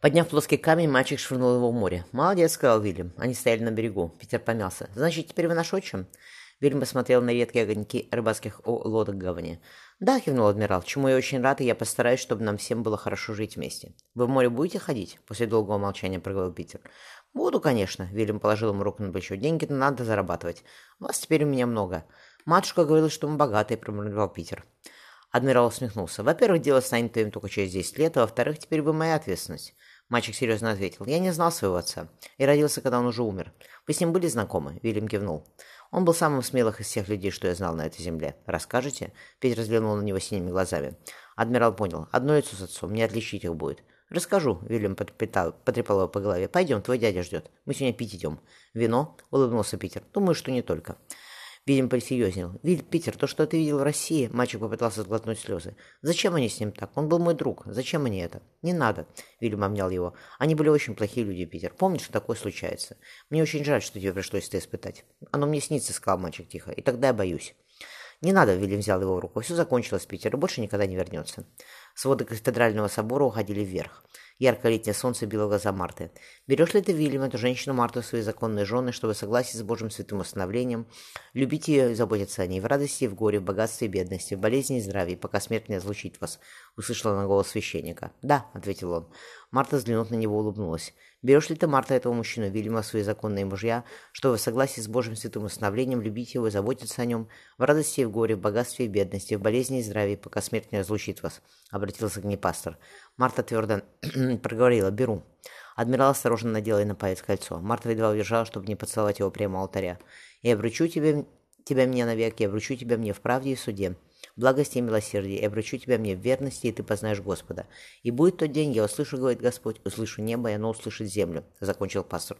Подняв плоский камень, мальчик швырнул его в море. «Молодец», — сказал Вильям. Они стояли на берегу. Питер помялся. «Значит, теперь вы наш отчим?» Вильям посмотрел на редкие огоньки рыбацких лодок гавани. «Да», — кивнул адмирал, чему я очень рад, и я постараюсь, чтобы нам всем было хорошо жить вместе. «Вы в море будете ходить?» — после долгого молчания проговорил Питер. «Буду, конечно», — Вильям положил ему руку на плечо. «Деньги-то надо зарабатывать. Вас теперь у меня много. Матушка говорила, что мы богатые», — промолвил Питер. Адмирал усмехнулся. «Во-первых, дело станет твоим только через 10 лет, а во-вторых, теперь вы моя ответственность. Мальчик серьезно ответил. «Я не знал своего отца. И родился, когда он уже умер. Вы с ним были знакомы?» Вильям кивнул. «Он был самым смелых из всех людей, что я знал на этой земле. Расскажете?» Питер взглянул на него синими глазами. Адмирал понял. «Одно лицо с отцом. Не отличить их будет». «Расскажу», — Вильям потрепал, потрепал его по голове. «Пойдем, твой дядя ждет. Мы сегодня пить идем». «Вино?» — улыбнулся Питер. «Думаю, что не только». Вильям посерьезнел. «Виль, Питер, то, что ты видел в России...» Мальчик попытался сглотнуть слезы. «Зачем они с ним так? Он был мой друг. Зачем они это?» «Не надо», — Вильям обнял его. «Они были очень плохие люди, Питер. Помнишь, что такое случается? Мне очень жаль, что тебе пришлось это испытать. Оно мне снится», — сказал мальчик тихо. «И тогда я боюсь». «Не надо», — Вильям взял его руку. «Все закончилось, Питер, и больше никогда не вернется». Своды кафедрального собора уходили вверх. Яркое летнее солнце било глаза Марты. «Берешь ли ты, Вильям, эту женщину Марту своей законной жены, чтобы согласить с Божьим святым установлением, любить ее и заботиться о ней в радости в горе, в богатстве и бедности, в болезни и здравии, пока смерть не разлучит вас?» — услышала на голос священника. «Да», — ответил он. Марта, взглянув на него, улыбнулась. «Берешь ли ты, Марта, этого мужчину, Вильяма, свои законные мужья, чтобы в согласии с Божьим святым установлением любить его и заботиться о нем, в радости и в горе, в богатстве и бедности, в болезни и здравии, пока смерть не разлучит вас?» — обратился к ней пастор. Марта твердо проговорила «беру». Адмирал осторожно надел ей на палец кольцо. Марта едва удержала, чтобы не поцеловать его прямо у алтаря. «Я обручу тебе, тебя мне навек, я обручу тебя мне в правде и в суде, благости и милосердии, и обручу тебя мне в верности, и ты познаешь Господа. И будет тот день, я услышу, говорит Господь, услышу небо, и оно услышит землю», — закончил пастор.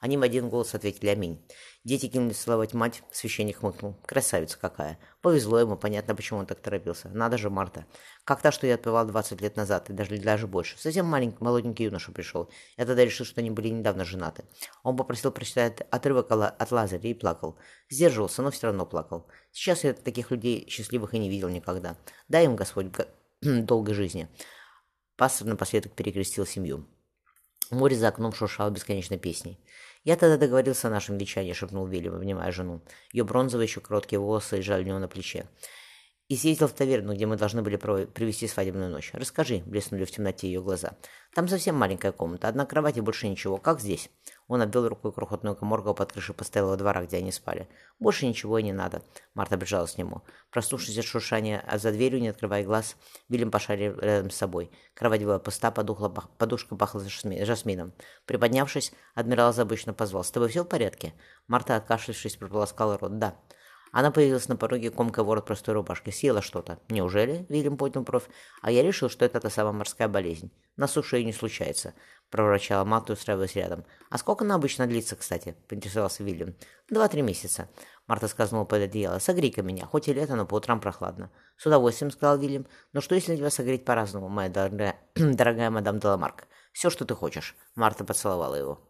Они в один голос ответили «Аминь». Дети кинулись целовать мать, священник хмыкнул. Красавица какая. Повезло ему, понятно, почему он так торопился. Надо же, Марта. Как та, что я отпевал 20 лет назад, и даже, даже больше. Совсем маленький, молоденький юноша пришел. Я тогда решил, что они были недавно женаты. Он попросил прочитать отрывок от Лазаря и плакал. Сдерживался, но все равно плакал. Сейчас я таких людей счастливых и не видел никогда. Дай им, Господь, долгой жизни. Пастор напоследок перекрестил семью. Море за окном шуршало бесконечной песней. «Я тогда договорился о нашем вечании», — шепнул Вильям, обнимая жену. Ее бронзовые еще короткие волосы лежали у него на плече. «И съездил в таверну, где мы должны были провести свадебную ночь. Расскажи», — блеснули в темноте ее глаза. «Там совсем маленькая комната, одна кровать и больше ничего. Как здесь?» Он обвел рукой крохотную коморку под крышей постоялого двора, где они спали. «Больше ничего и не надо», — Марта прижалась к нему. Проснувшись от шуршания, а за дверью, не открывая глаз, Вильям пошарил рядом с собой. Кровать была пуста, подухла, подушка пахла жасмином. Приподнявшись, адмирал забычно позвал. «С тобой все в порядке?» Марта, откашлившись, прополоскала рот. «Да». Она появилась на пороге, комкая ворот простой рубашки. Съела что-то. Неужели? Вильям поднял бровь. А я решил, что это та самая морская болезнь. На суше и не случается. Проворчала Марта, устраиваясь рядом. А сколько она обычно длится, кстати? Поинтересовался Вильям. Два-три месяца. Марта сказала под одеяло. Согрей-ка меня. Хоть и лето, но по утрам прохладно. С удовольствием, сказал Вильям. Но что, если тебя согреть по-разному, моя дорогая, дорогая мадам Деламарк? Все, что ты хочешь. Марта поцеловала его.